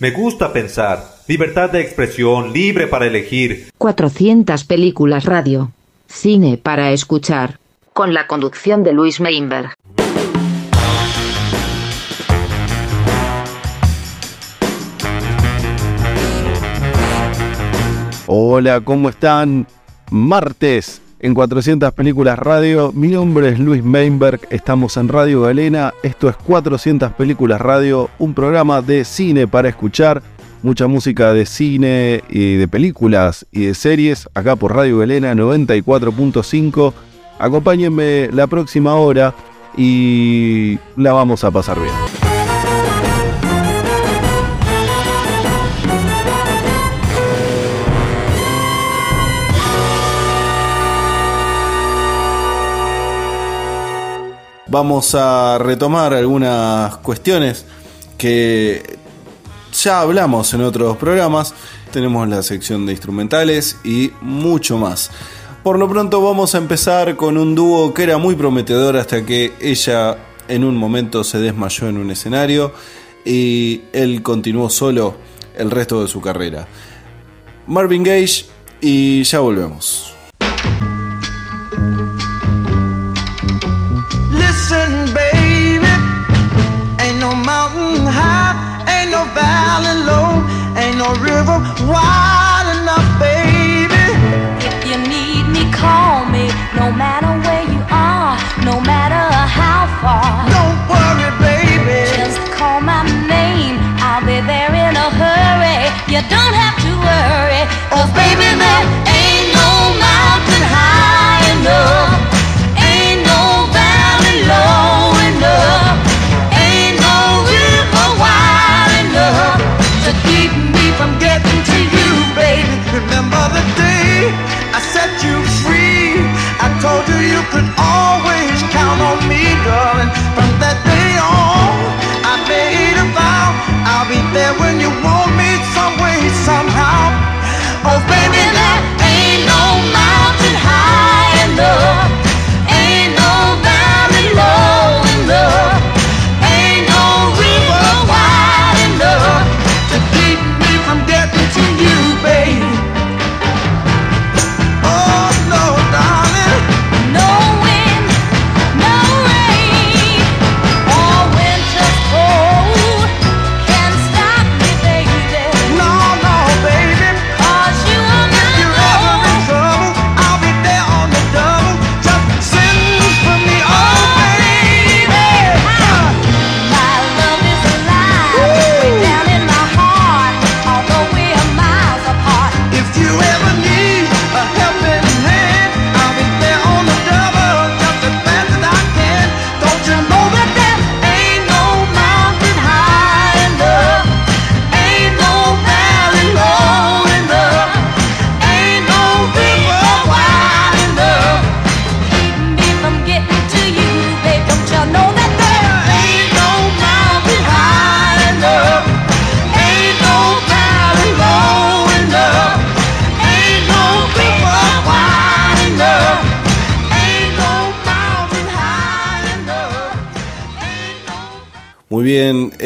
Me gusta pensar. Libertad de expresión, libre para elegir. 400 películas radio. Cine para escuchar. Con la conducción de Luis Meinberg. Hola, ¿cómo están? Martes en 400 películas radio. Mi nombre es Luis Meinberg, estamos en Radio Galena. Esto es 400 películas radio, un programa de cine para escuchar. Mucha música de cine y de películas y de series acá por Radio Galena 94.5. Acompáñenme la próxima hora y la vamos a pasar bien. Vamos a retomar algunas cuestiones que ya hablamos en otros programas. Tenemos la sección de instrumentales y mucho más. Por lo pronto vamos a empezar con un dúo que era muy prometedor hasta que ella en un momento se desmayó en un escenario y él continuó solo el resto de su carrera. Marvin Gage y ya volvemos. High, ain't no valley low, ain't no river wide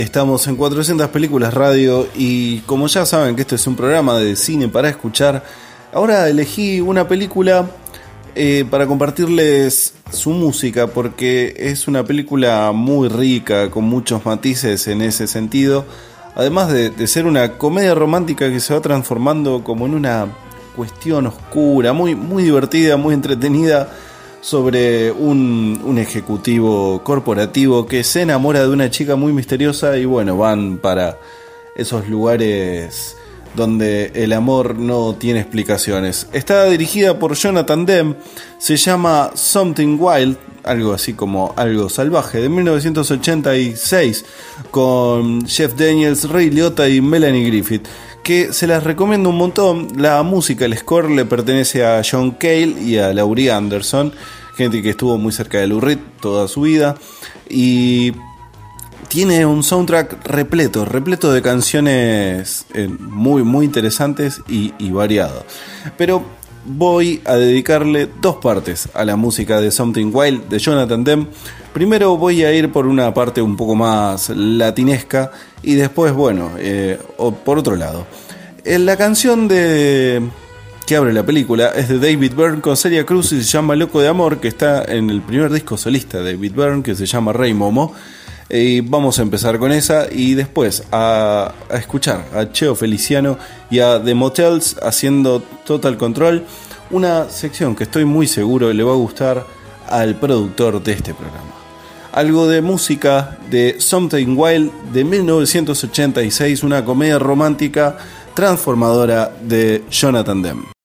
estamos en 400 películas radio y como ya saben que este es un programa de cine para escuchar, ahora elegí una película eh, para compartirles su música porque es una película muy rica, con muchos matices en ese sentido, además de, de ser una comedia romántica que se va transformando como en una cuestión oscura, muy, muy divertida, muy entretenida sobre un, un ejecutivo corporativo que se enamora de una chica muy misteriosa y bueno, van para esos lugares donde el amor no tiene explicaciones. Está dirigida por Jonathan Demme, se llama Something Wild, algo así como algo salvaje, de 1986, con Jeff Daniels, Ray Liotta y Melanie Griffith que se las recomiendo un montón. La música, el score le pertenece a John Cale y a Laurie Anderson, gente que estuvo muy cerca de Lou Reed toda su vida. Y tiene un soundtrack repleto, repleto de canciones eh, muy, muy interesantes y, y variado. Pero voy a dedicarle dos partes a la música de Something Wild de Jonathan Demme. Primero voy a ir por una parte un poco más latinesca y después, bueno, eh, o- por otro lado. Eh, La canción de que abre la película es de David Byrne con Celia Cruz y se llama Loco de Amor, que está en el primer disco solista de David Byrne, que se llama Rey Momo. Y vamos a empezar con esa y después a escuchar a Cheo Feliciano y a The Motels haciendo Total Control, una sección que estoy muy seguro le va a gustar al productor de este programa. Algo de música de Something Wild de 1986, una comedia romántica transformadora de Jonathan Demme.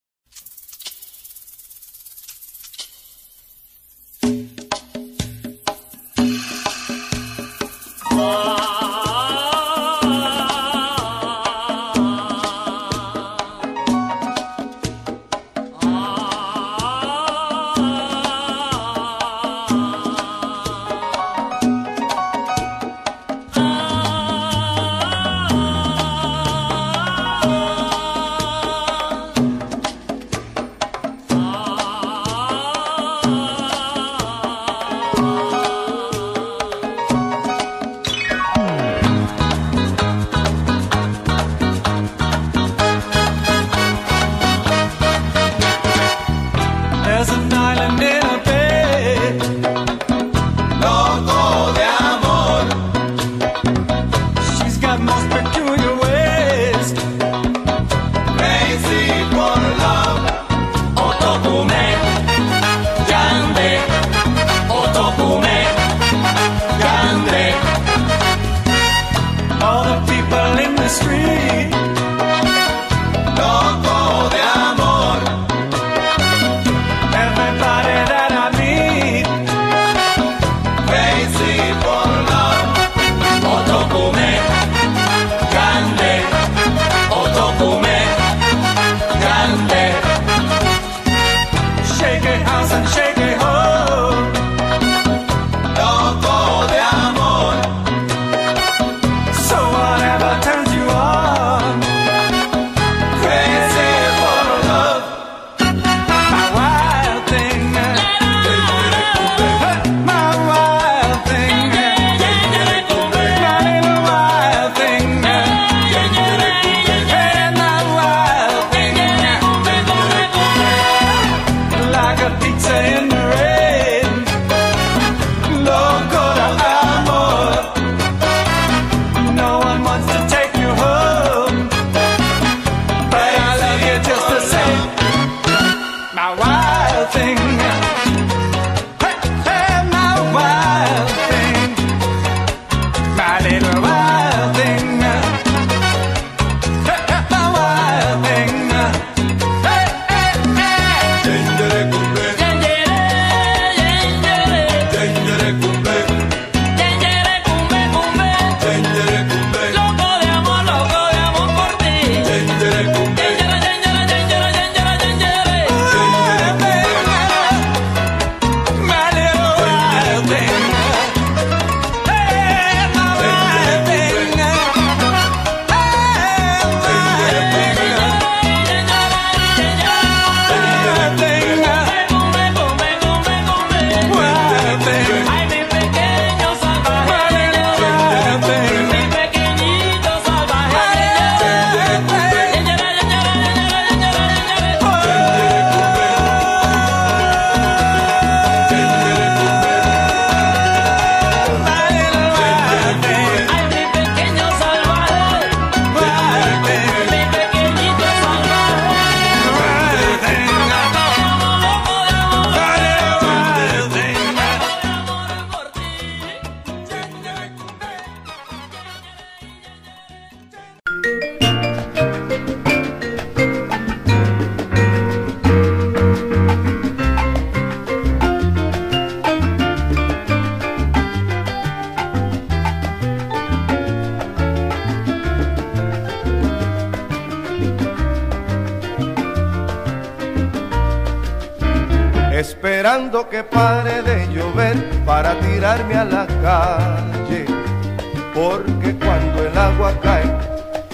porque cuando el agua cae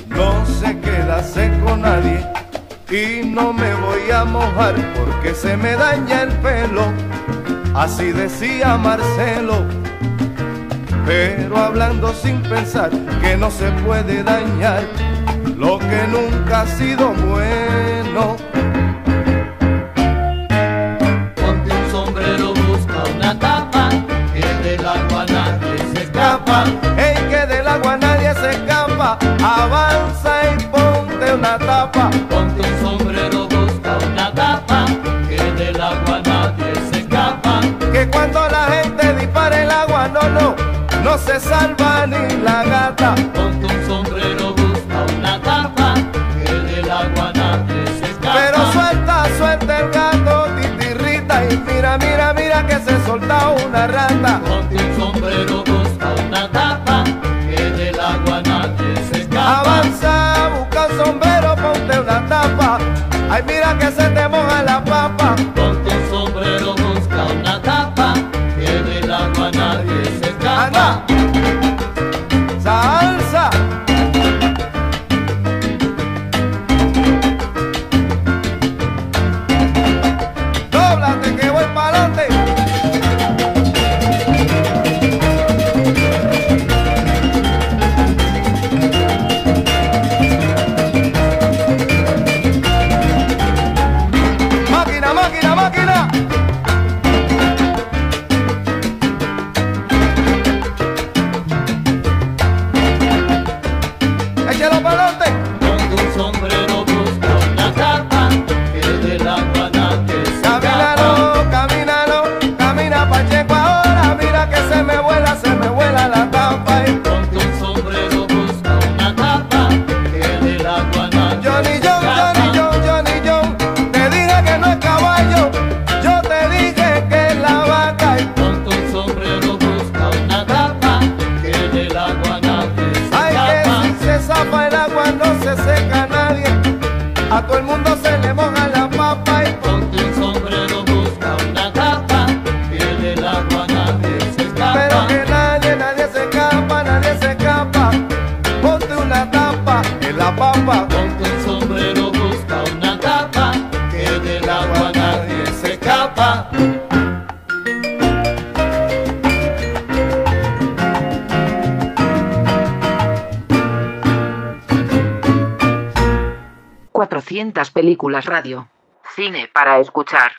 no se queda seco nadie. Y no me voy a mojar porque se me daña el pelo, así decía Marcelo. Pero hablando sin pensar que no se puede dañar lo que nunca ha sido bueno. trampa, que del agua nadie se escapa, avanza y ponte una tapa, ponte un sombrero, busca una tapa, que del agua nadie se escapa, que cuando la gente dispara el agua, no, no, no se salva ni la gata, ponte un sombrero. Mira que se te moja la paz. 300 películas radio. Cine para escuchar.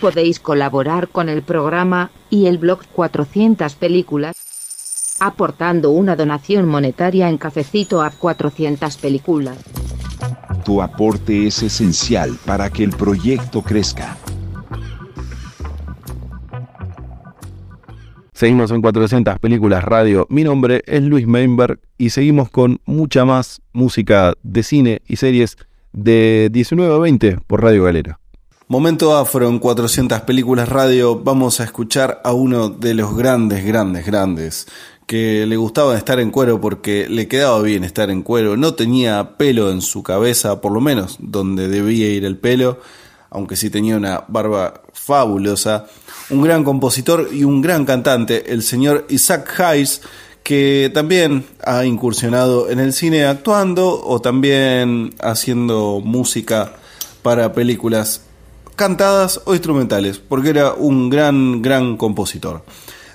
Podéis colaborar con el programa y el blog 400 películas aportando una donación monetaria en cafecito a 400 películas. Tu aporte es esencial para que el proyecto crezca. Seguimos en 400 películas radio. Mi nombre es Luis Meinberg y seguimos con mucha más música de cine y series de 19 a 20 por Radio Galera. Momento afro en 400 películas radio. Vamos a escuchar a uno de los grandes, grandes, grandes que le gustaba estar en cuero porque le quedaba bien estar en cuero. No tenía pelo en su cabeza, por lo menos donde debía ir el pelo, aunque sí tenía una barba fabulosa. Un gran compositor y un gran cantante, el señor Isaac Hayes, que también ha incursionado en el cine actuando o también haciendo música para películas cantadas o instrumentales, porque era un gran, gran compositor.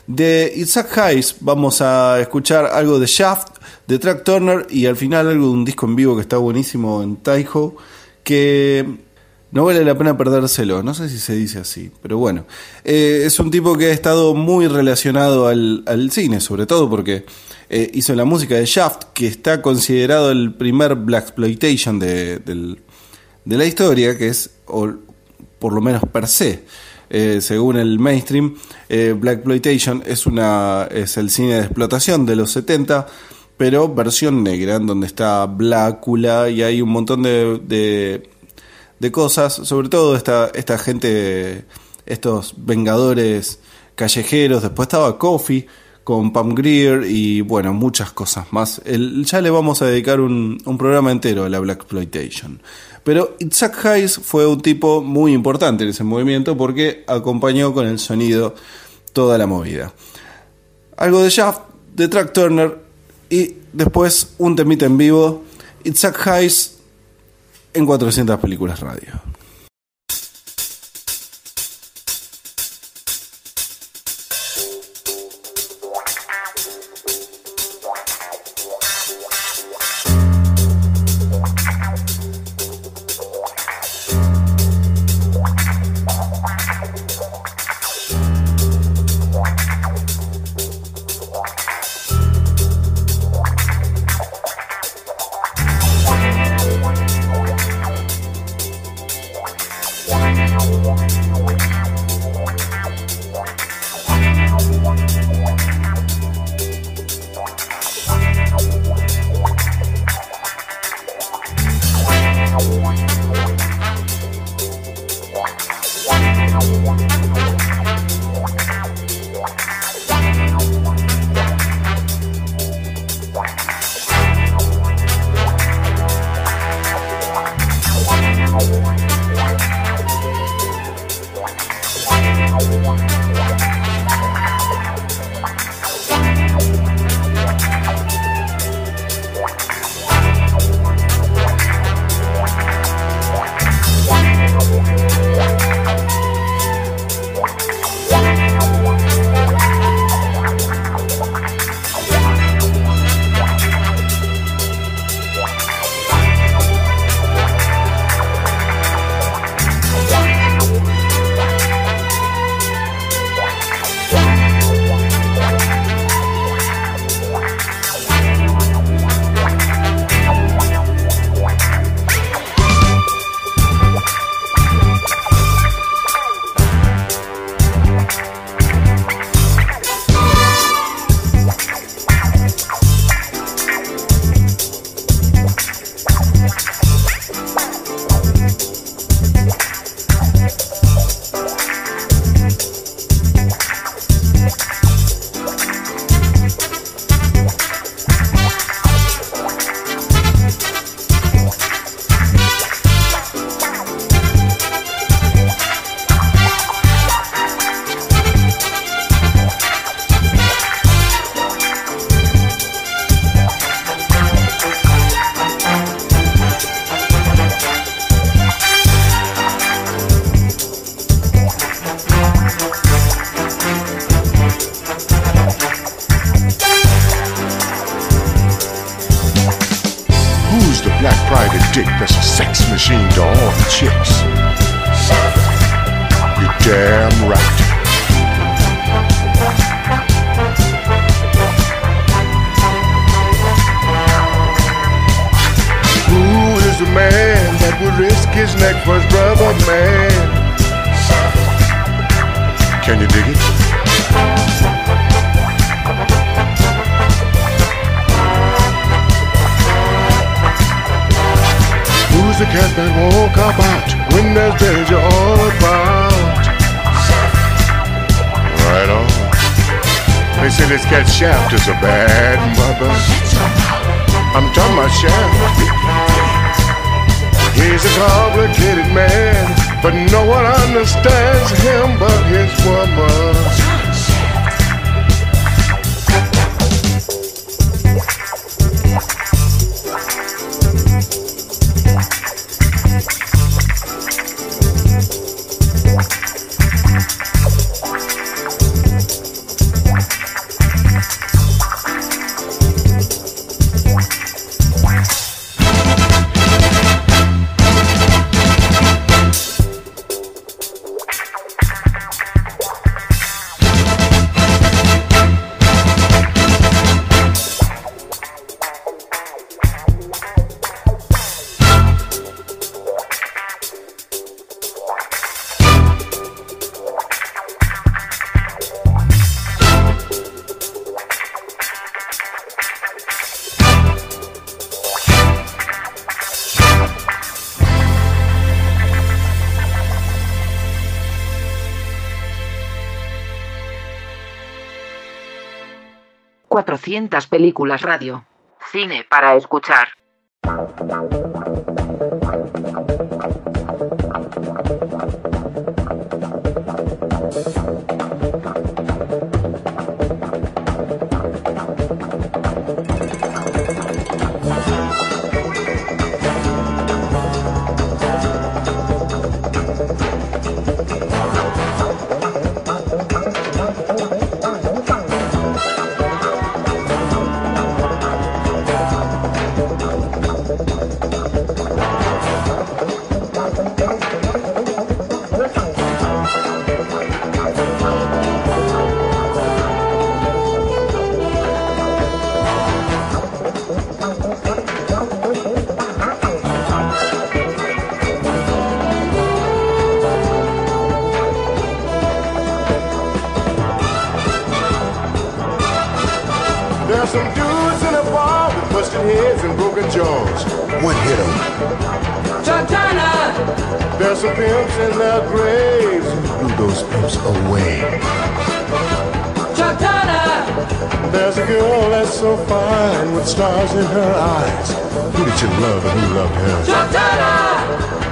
De Isaac Hayes vamos a escuchar algo de Shaft, de Track Turner y al final algo de un disco en vivo que está buenísimo en Taiho, que no vale la pena perdérselo, no sé si se dice así, pero bueno, eh, es un tipo que ha estado muy relacionado al, cine, sobre todo porque eh, hizo la música de Shaft, que está considerado el primer Black Exploitation de, de la historia, que es, por lo menos per se, eh, según el mainstream, eh, Black Exploitation es, una, es el cine de explotación de los 70, pero versión negra, en donde está Blácula y hay un montón de, de, de cosas, sobre todo esta, esta gente, estos vengadores callejeros, después estaba Coffee con Pam Greer y bueno, muchas cosas más. El- ya le vamos a dedicar un, un programa entero a la Black Exploitation. Pero Isaac Hayes fue un tipo muy importante en ese movimiento porque acompañó con el sonido toda la movida. Algo de Shaft, de Track Turner y después un temita en vivo. Isaac Hayes en 400 películas radio. Wow. Black private dick that's a sex machine to all the chicks? You're damn right. Who is the man that would risk his neck for his brother, man? Can you dig it? Who's the cat that won't out when there's danger all about? Right on. They say this cat Shaft is a bad mother. I'm talking about Shaft. He's a complicated man, but no one understands him but his woman. Cuatrocientas películas radio. Cine para escuchar. Stars in her eyes. Who did you love and who loved her?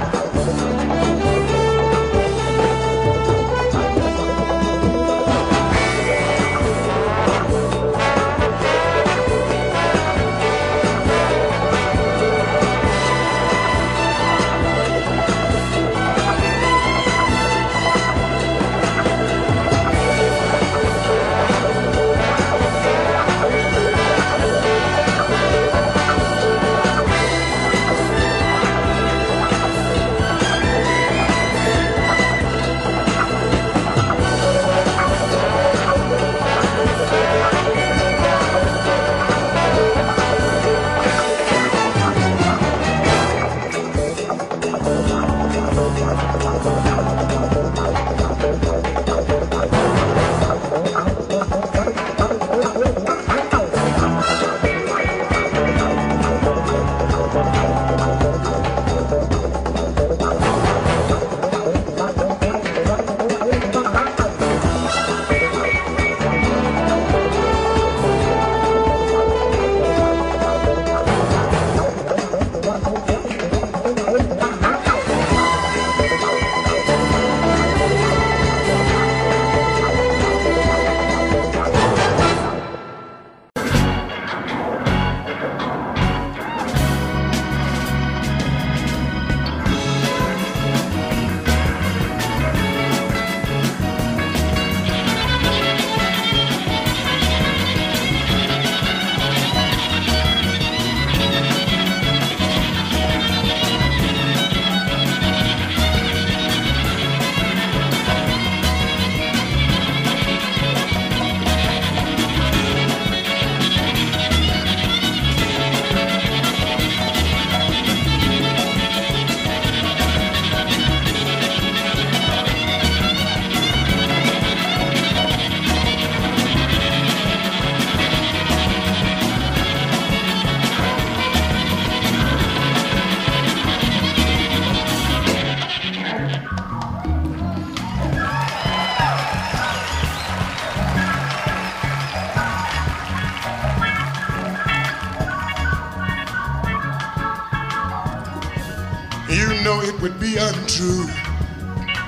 Know it would be untrue.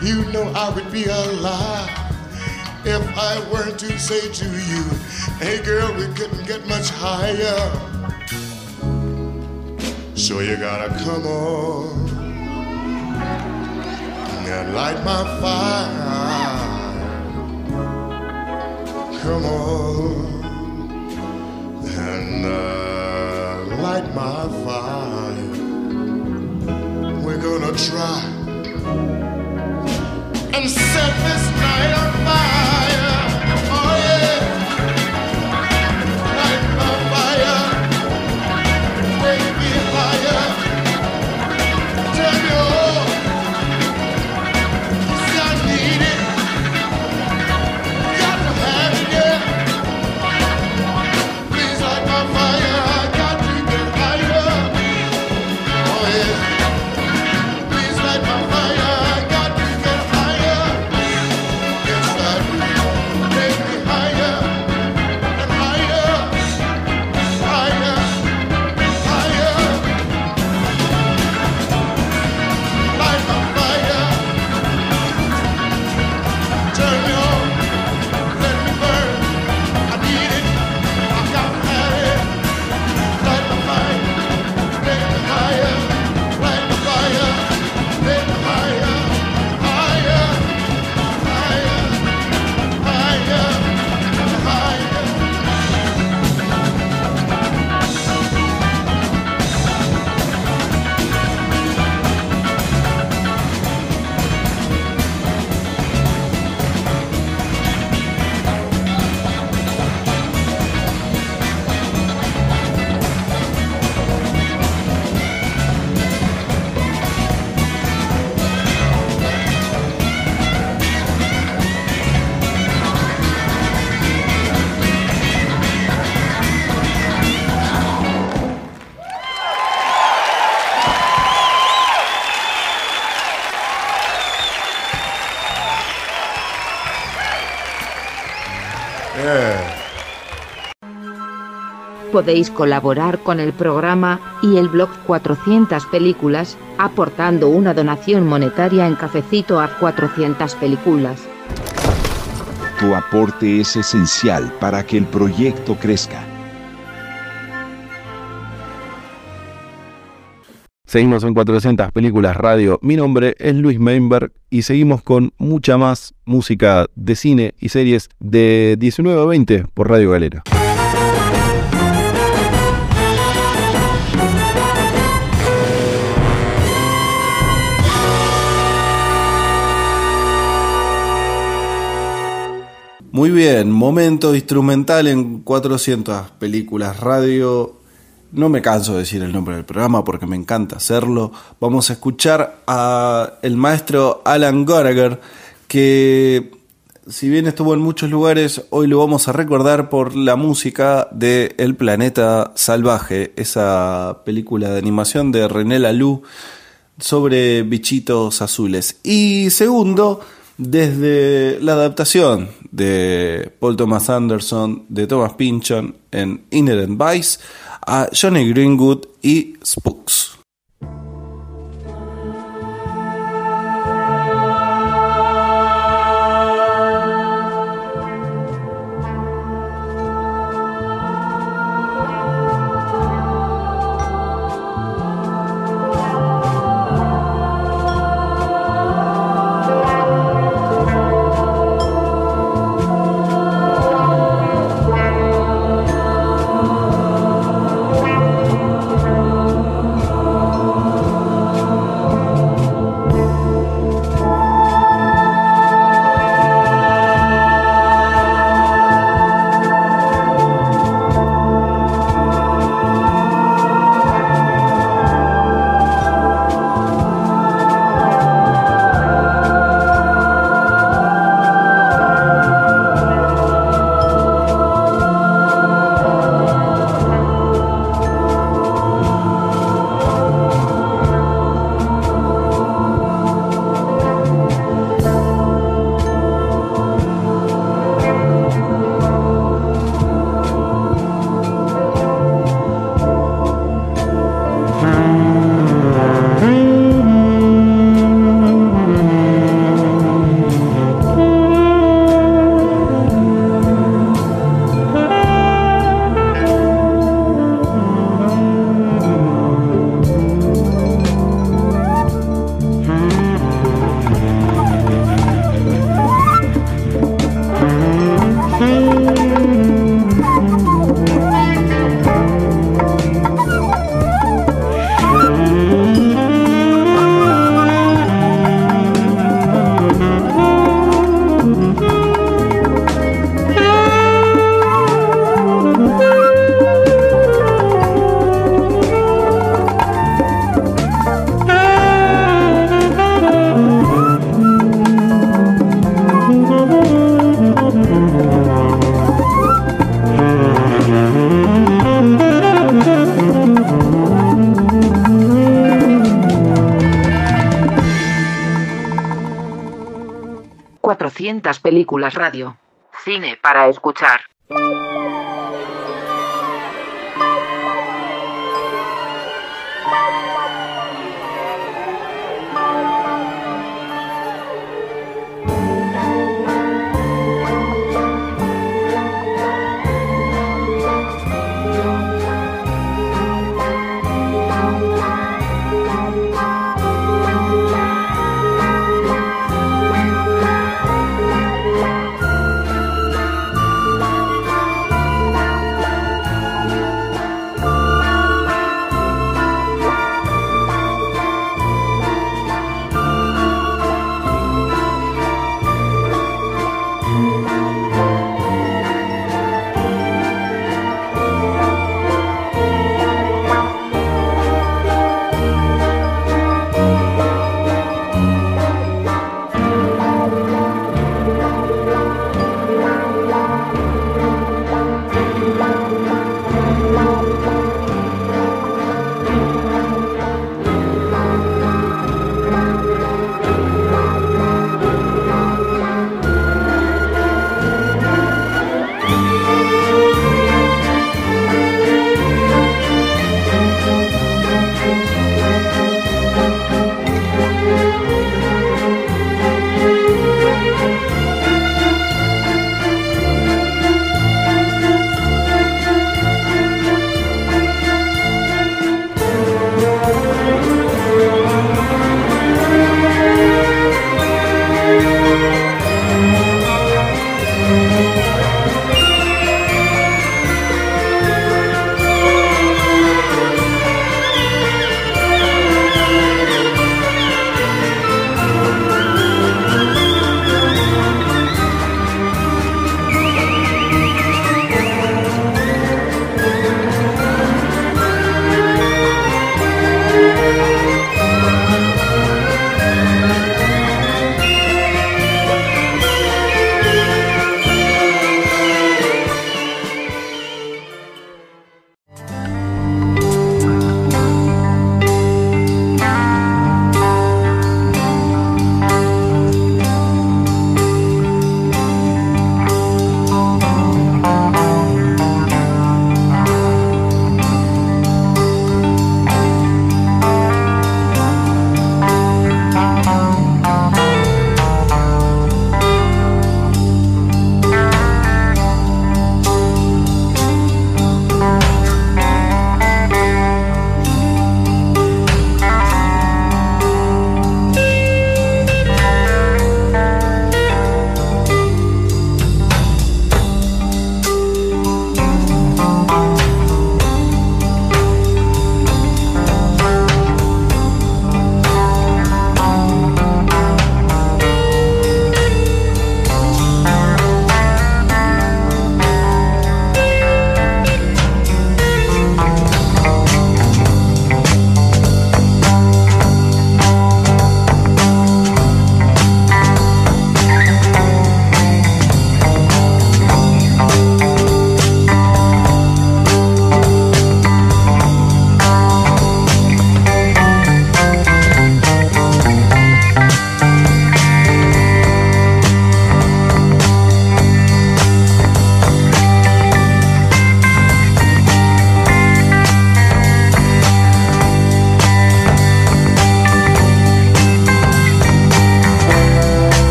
You know I would be a lie if I were to say to you, hey girl, we couldn't get much higher. So you gotta come on and light my fire. Come on and uh, light my fire. Gonna try and set this night on fire. Podéis colaborar con el programa y el blog 400 películas, aportando una donación monetaria en cafecito a 400 películas. Tu aporte es esencial para que el proyecto crezca. Seguimos en 400 películas radio. Mi nombre es Luis Meinberg y seguimos con mucha más música de cine y series de 19 a 20 por Radio Galera. Muy bien, momento instrumental en 400 películas radio. No me canso de decir el nombre del programa porque me encanta hacerlo. Vamos a escuchar a el maestro Alan Gallagher que si bien estuvo en muchos lugares, hoy lo vamos a recordar por la música de El planeta salvaje, esa película de animación de René Laloux sobre bichitos azules. Y segundo, desde la adaptación de Paul Thomas Anderson, de Thomas Pynchon en Inherent Vice, a Johnny Greenwood y Spooks. 400 películas radio. Cine para escuchar.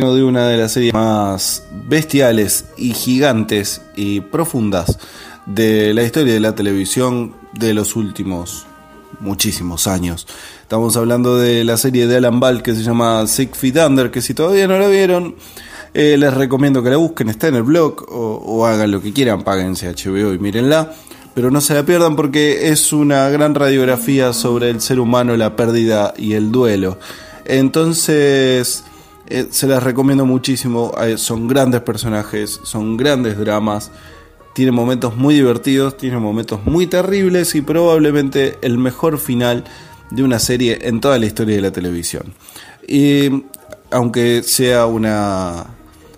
De una de las series más bestiales y gigantes y profundas de la historia de la televisión de los últimos muchísimos años. Estamos hablando de la serie de Alan Ball que se llama Six Feet Under, que si todavía no la vieron, eh, les recomiendo que la busquen, está en el blog o, o hagan lo que quieran, páguense HBO y mírenla. Pero no se la pierdan porque es una gran radiografía sobre el ser humano, la pérdida y el duelo. Entonces, eh, se las recomiendo muchísimo. Eh, son grandes personajes, son grandes dramas. Tiene momentos muy divertidos, tiene momentos muy terribles y probablemente el mejor final de una serie en toda la historia de la televisión. Y aunque sea una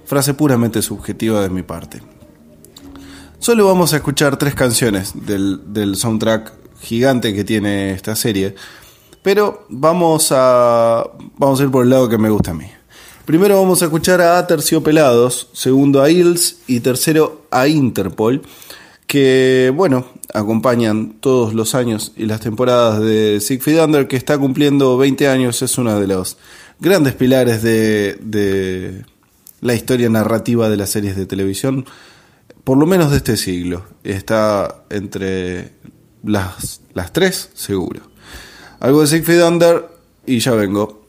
frase puramente subjetiva de mi parte. Solo vamos a escuchar tres canciones del, del soundtrack gigante que tiene esta serie. Pero vamos a, vamos a ir por el lado que me gusta a mí. Primero vamos a escuchar a Aterciopelados, segundo a Hills y tercero a Interpol, que, bueno, acompañan todos los años y las temporadas de Siegfried Under, que está cumpliendo 20 años, es uno de los grandes pilares de, de la historia narrativa de las series de televisión, por lo menos de este siglo. Está entre las, las tres, seguro. Algo de Siegfried Under y ya vengo.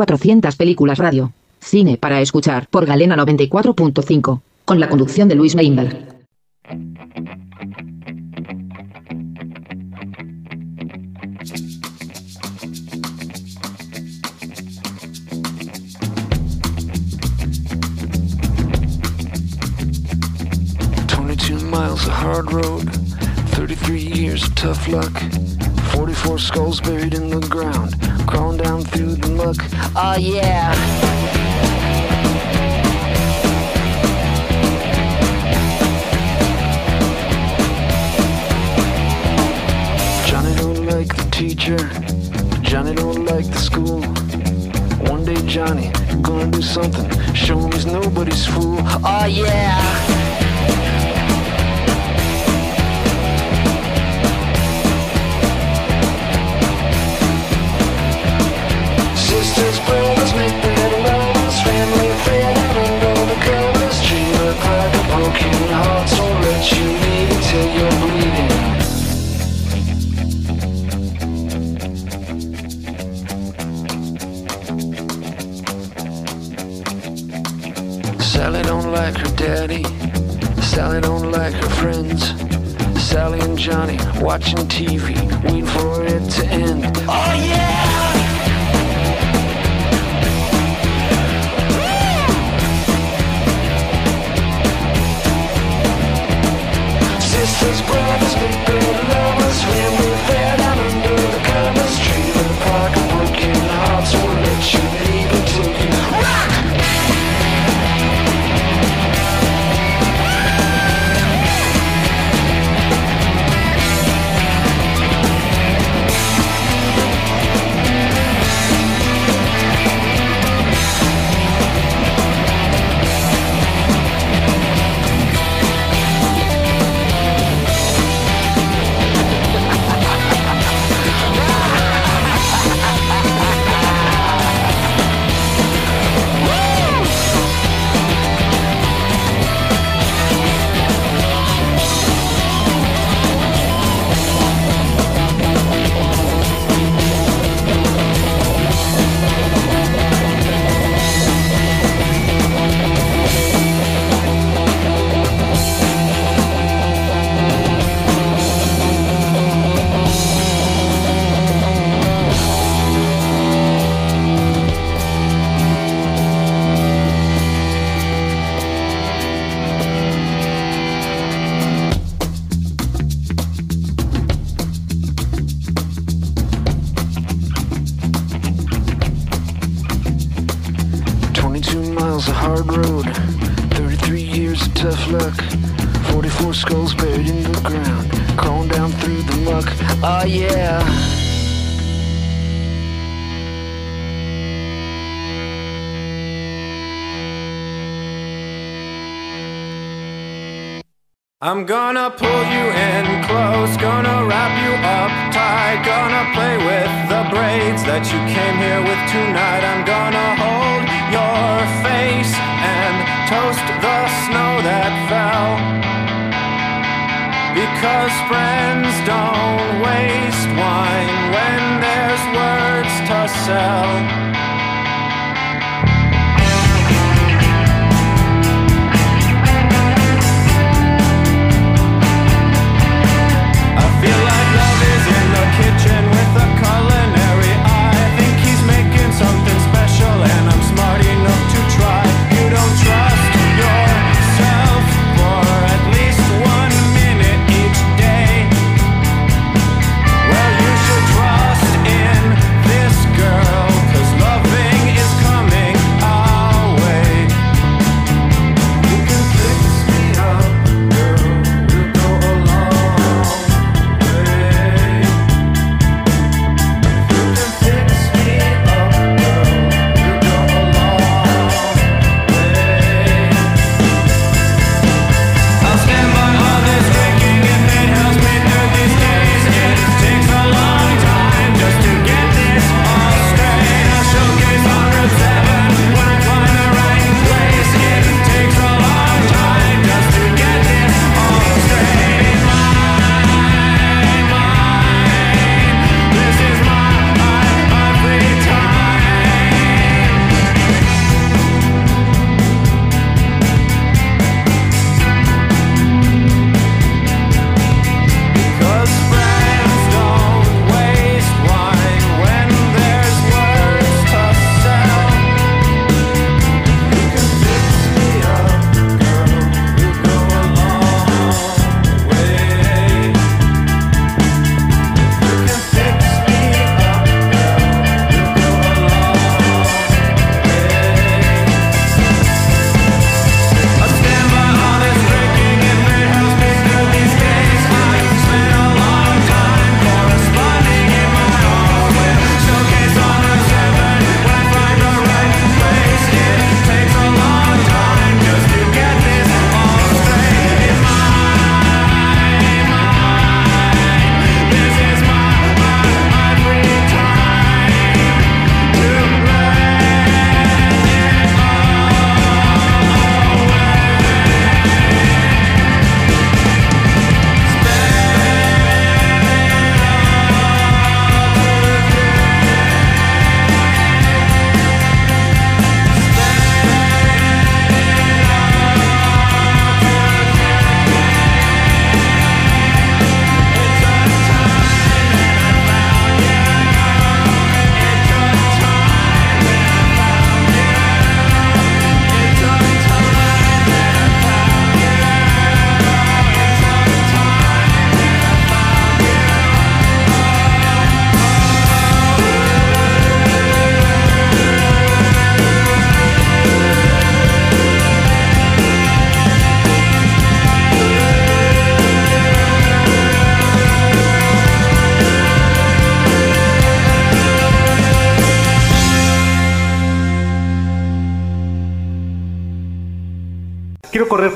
400 películas radio. Cine para escuchar por Galena 94.5. Con la conducción de Luis Meinberg. Miles of hard road, 33 years of tough luck, 44 skulls buried in the ground, crawling down through the muck. Oh yeah. Johnny don't like the teacher, Johnny don't like the school. One day Johnny gonna do something, show him he's nobody's fool. Oh yeah. Sally don't like her daddy. Sally don't like her friends. Sally and Johnny watching TV, waiting for it to end. Oh yeah! Brothers, but the lovers will I'm gonna pull you in close, gonna wrap you up tight, gonna play with the braids that you came here with tonight. I'm gonna hold your face and toast the snow that fell. Because friends don't waste wine when there's words to sell.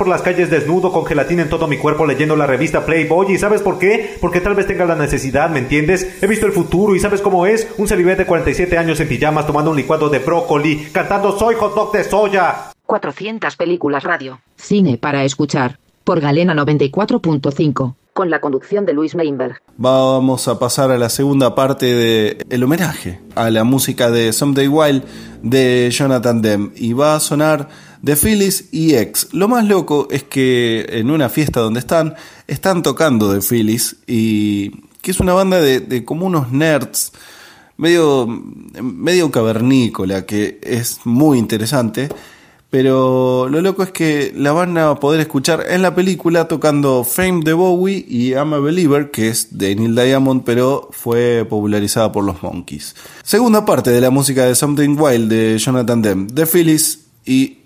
Por las calles desnudo con gelatina en todo mi cuerpo leyendo la revista Playboy. ¿Y sabes por qué? Porque tal vez tenga la necesidad, ¿me entiendes? He visto el futuro y ¿sabes cómo es? Un celibete de 47 años en pijamas tomando un licuado de brócoli, cantando Soy hot dog de soya. 400 películas radio. Cine para escuchar. Por Galena 94.5. Con la conducción de Luis Meinberg. Vamos a pasar a la segunda parte de el homenaje a la música de Someday Wild de Jonathan Demme y va a sonar The Phillies y X. Lo más loco es que en una fiesta donde están están tocando The Phillies y que es una banda de, de como unos nerds medio medio cavernícola que es muy interesante. Pero lo loco es que la van a poder escuchar en la película tocando Fame de Bowie y I'm a Believer, que es de Neil Diamond, pero fue popularizada por los Monkeys. Segunda parte de la música de Something Wild de Jonathan Demme, The Phillies y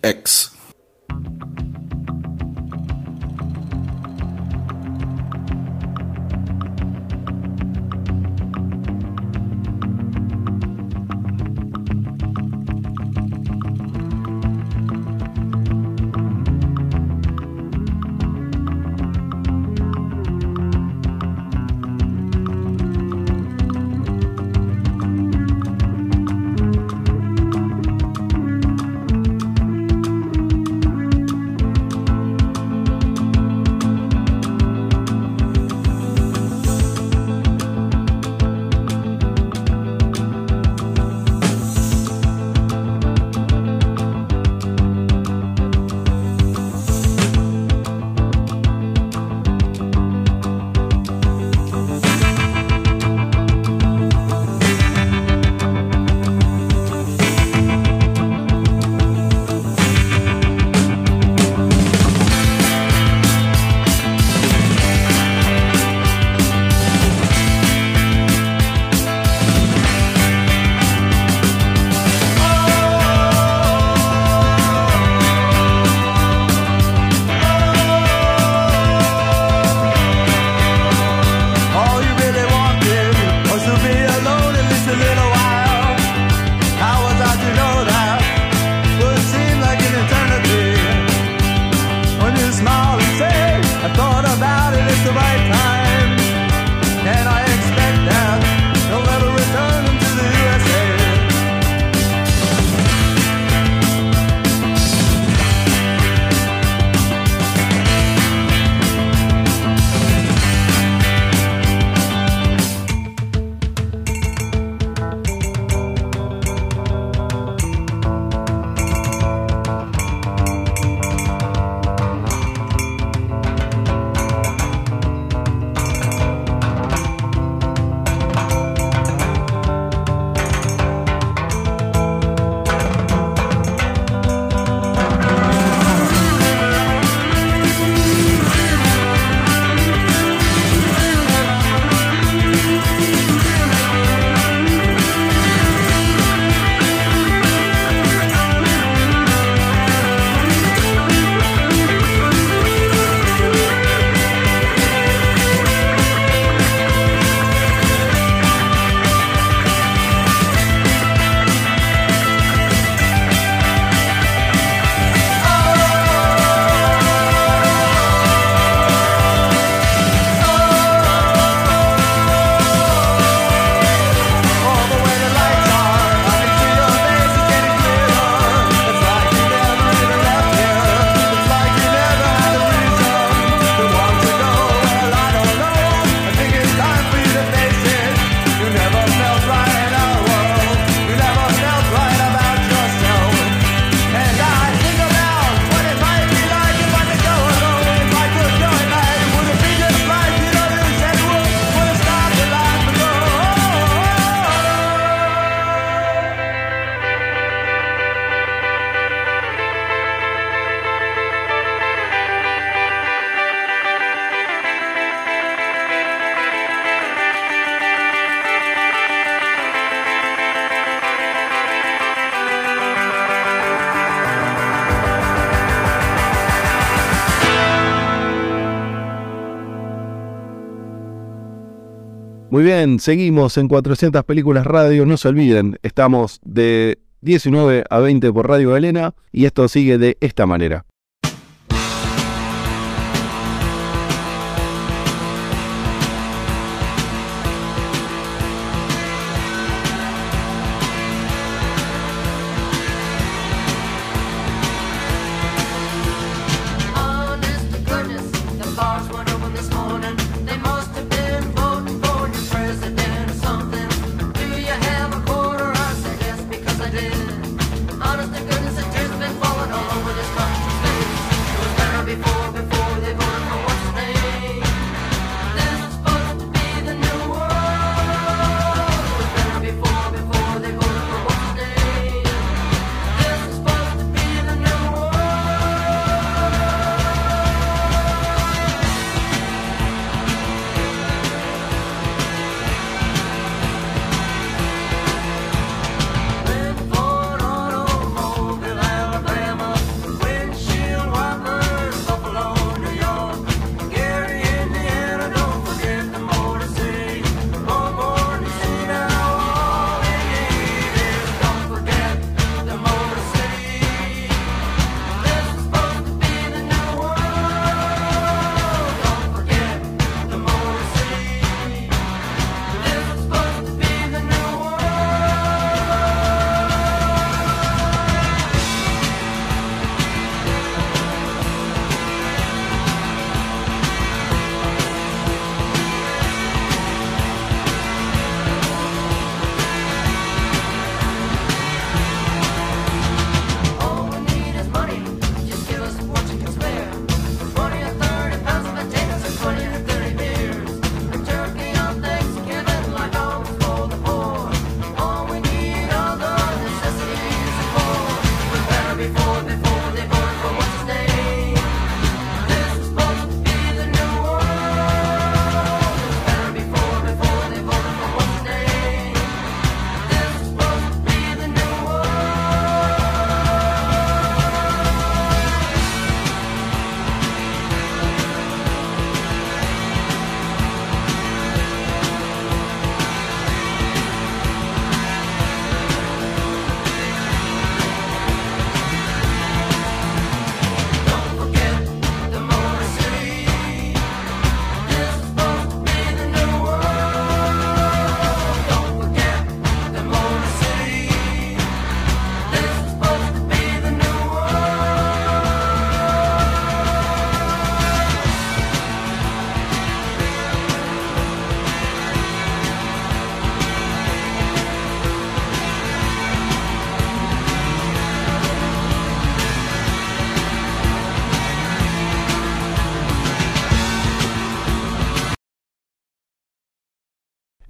Muy bien, seguimos en 400 películas radio. No se olviden, estamos de 19 a 20 por Radio Galena y esto sigue de esta manera.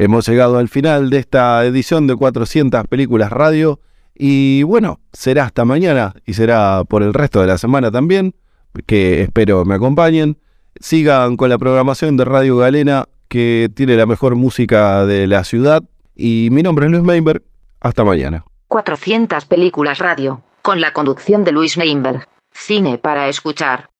Hemos llegado al final de esta edición de 400 Películas Radio y bueno, será hasta mañana y será por el resto de la semana también, que espero me acompañen. Sigan con la programación de Radio Galena que tiene la mejor música de la ciudad y mi nombre es Luis Meinberg. Hasta mañana. 400 películas radio, con la conducción de Luis Meinberg. Cine para escuchar.